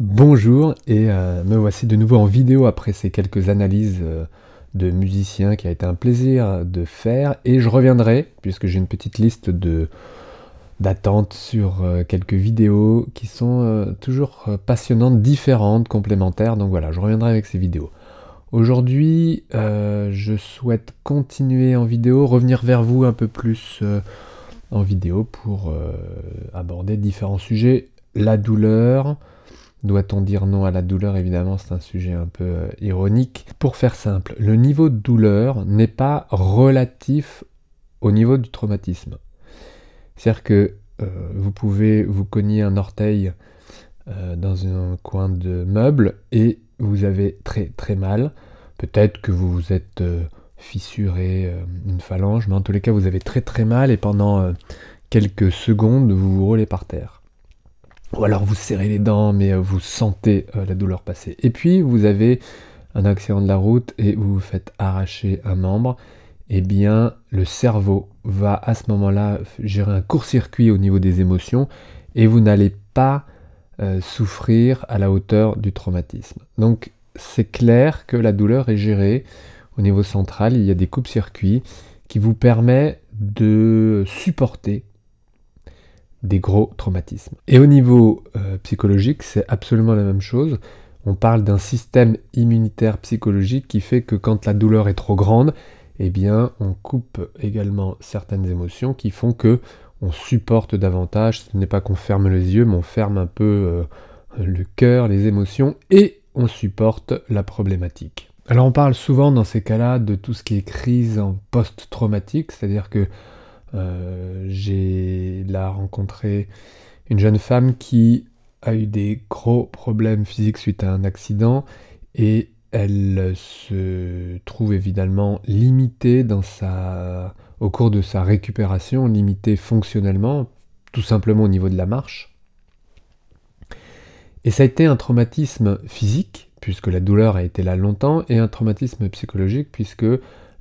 Bonjour et euh, me voici de nouveau en vidéo après ces quelques analyses euh, de musiciens qui a été un plaisir de faire et je reviendrai puisque j'ai une petite liste de d'attente sur euh, quelques vidéos qui sont toujours passionnantes, différentes, complémentaires donc voilà je reviendrai avec ces vidéos. Aujourd'hui je souhaite continuer en vidéo, revenir vers vous un peu plus en vidéo pour aborder différents sujets, la douleur, doit-on dire non à la douleur? Évidemment, c'est un sujet un peu euh, ironique. Pour faire simple, le niveau de douleur n'est pas relatif au niveau du traumatisme. C'est-à-dire que euh, vous pouvez vous cogner un orteil euh, dans un coin de meuble et vous avez très très mal. Peut-être que vous vous êtes fissuré une phalange, mais en tous les cas, vous avez très très mal et pendant quelques secondes, vous vous roulez par terre. Ou alors vous serrez les dents, mais euh, vous sentez euh, la douleur passer. Et puis vous avez un accident de la route et vous vous faites arracher un membre. Eh bien, le cerveau va à ce moment-là gérer un court-circuit au niveau des émotions et vous n'allez pas euh, souffrir à la hauteur du traumatisme. Donc, c'est clair que la douleur est gérée au niveau central. Il y a des coupes-circuits qui vous permettent de supporter des gros traumatismes. Et au niveau euh, psychologique, c'est absolument la même chose. On parle d'un système immunitaire psychologique qui fait que quand la douleur est trop grande, eh bien, on coupe également certaines émotions qui font que on supporte davantage. Ce n'est pas qu'on ferme les yeux, mais on ferme un peu euh, le cœur, les émotions, et on supporte la problématique. Alors on parle souvent dans ces cas-là de tout ce qui est crise en post-traumatique, c'est-à-dire que j'ai là rencontré une jeune femme qui a eu des gros problèmes physiques suite à un accident et elle se trouve évidemment limitée dans sa, au cours de sa récupération, limitée fonctionnellement, tout simplement au niveau de la marche. Et ça a été un traumatisme physique, puisque la douleur a été là longtemps, et un traumatisme psychologique, puisque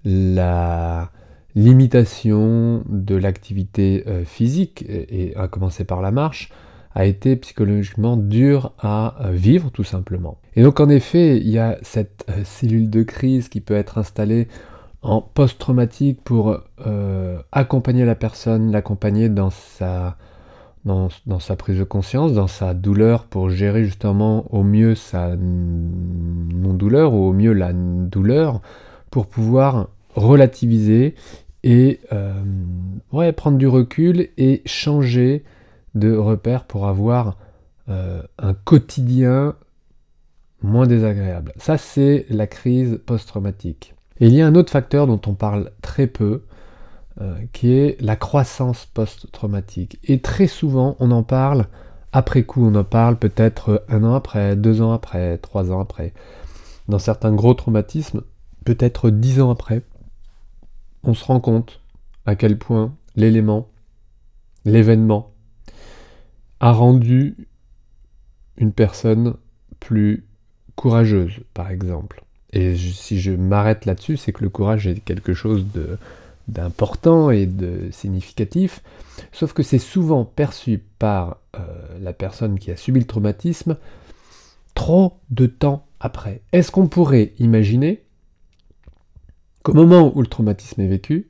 la, limitation de l'activité euh, physique, et, à commencer par la marche, a été psychologiquement dur à euh, vivre tout simplement. Et donc en effet, il y a cette euh, cellule de crise qui peut être installée en post-traumatique pour accompagner la personne, l'accompagner dans sa, dans, dans, sa prise de conscience, dans sa douleur, pour gérer justement au mieux sa non-douleur ou au mieux la douleur, pour pouvoir relativiser et euh, prendre du recul et changer de repère pour avoir euh, un quotidien moins désagréable. Ça, c'est la crise post-traumatique. Et il y a un autre facteur dont on parle très peu, euh, qui est la croissance post-traumatique. Et très souvent, on en parle après coup, on en parle peut-être un an après, deux ans après, trois ans après. Dans certains gros traumatismes, peut-être dix ans après on se rend compte à quel point l'élément, l'événement, a rendu une personne plus courageuse, par exemple. Et si je m'arrête là-dessus, c'est que le courage est quelque chose d'important et de significatif, sauf que c'est souvent perçu par euh, la personne qui a subi le traumatisme trop de temps après. Est-ce qu'on pourrait imaginer moment où le traumatisme est vécu,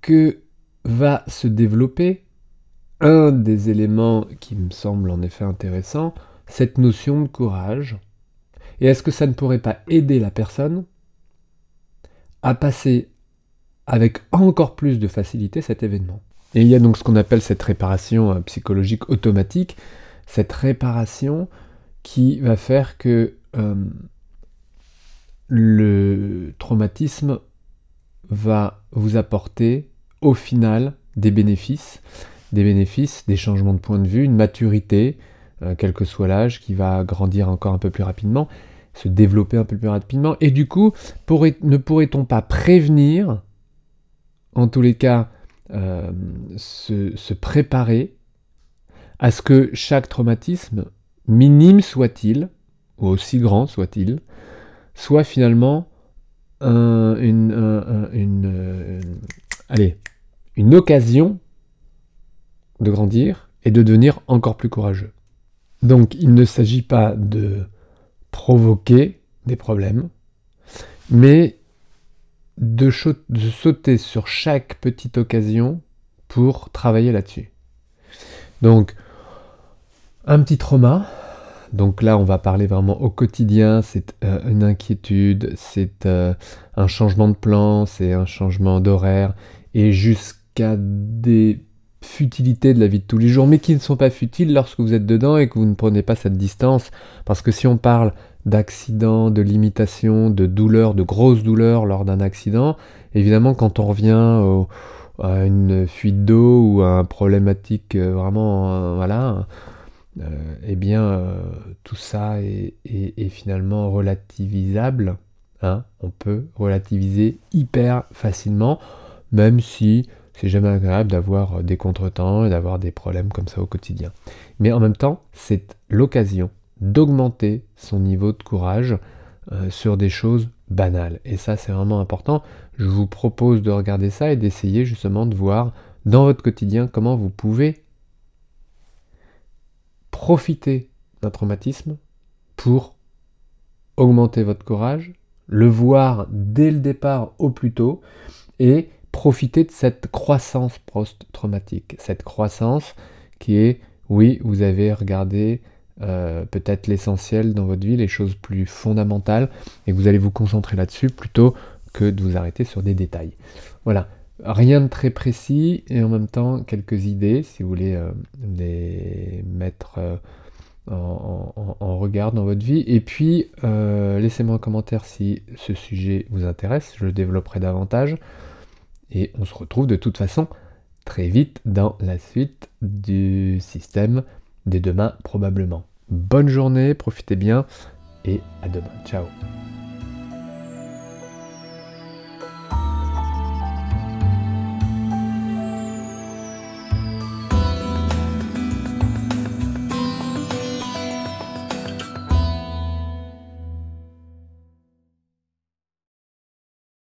que va se développer un des éléments qui me semble en effet intéressant, cette notion de courage. Et est-ce que ça ne pourrait pas aider la personne à passer avec encore plus de facilité cet événement? Et il y a donc ce qu'on appelle cette réparation euh, psychologique automatique, cette réparation qui va faire que euh, le traumatisme va vous apporter au final des bénéfices, des bénéfices, des changements de point de vue, une maturité, euh, quel que soit l'âge, qui va grandir encore un peu plus rapidement, se développer un peu plus rapidement. Et du coup, ne pourrait-on pas prévenir, en tous les cas, euh, se préparer à ce que chaque traumatisme, minime soit-il, ou aussi grand soit-il, soit finalement une, euh, une occasion de grandir et de devenir encore plus courageux. Donc il ne s'agit pas de provoquer des problèmes, mais de, sauter sur chaque petite occasion pour travailler là-dessus. Donc, un petit trauma. Donc là, on va parler vraiment au quotidien. C'est euh, une inquiétude, c'est euh, un changement de plan, c'est un changement d'horaire, et jusqu'à des futilités de la vie de tous les jours, mais qui ne sont pas futiles lorsque vous êtes dedans et que vous ne prenez pas cette distance. Parce que si on parle d'accidents, de limitations, de douleurs, de grosses douleurs lors d'un accident, évidemment quand on revient à une fuite d'eau ou à un problématique euh, vraiment, voilà, eh bien tout ça est, finalement relativisable. Hein. on peut relativiser hyper facilement, même si c'est jamais agréable d'avoir des contretemps et d'avoir des problèmes comme ça au quotidien. Mais en même temps, c'est l'occasion d'augmenter son niveau de courage euh, sur des choses banales. Et ça, c'est vraiment important. Je vous propose de regarder ça et d'essayer justement de voir dans votre quotidien comment vous pouvez profiter d'un traumatisme pour augmenter votre courage, le voir dès le départ au plus tôt et profiter de cette croissance post-traumatique. Cette croissance qui est, oui, vous avez regardé euh, peut-être l'essentiel dans votre vie, les choses plus fondamentales, et vous allez vous concentrer là-dessus plutôt que de vous arrêter sur des détails. Voilà, rien de très précis, et en même temps quelques idées, si vous voulez euh, les mettre euh, en, regard dans votre vie. Et puis, laissez-moi un commentaire si ce sujet vous intéresse, je le développerai davantage. Et on se retrouve de toute façon très vite dans la suite du système des demain probablement. Bonne journée, profitez bien et à demain. Ciao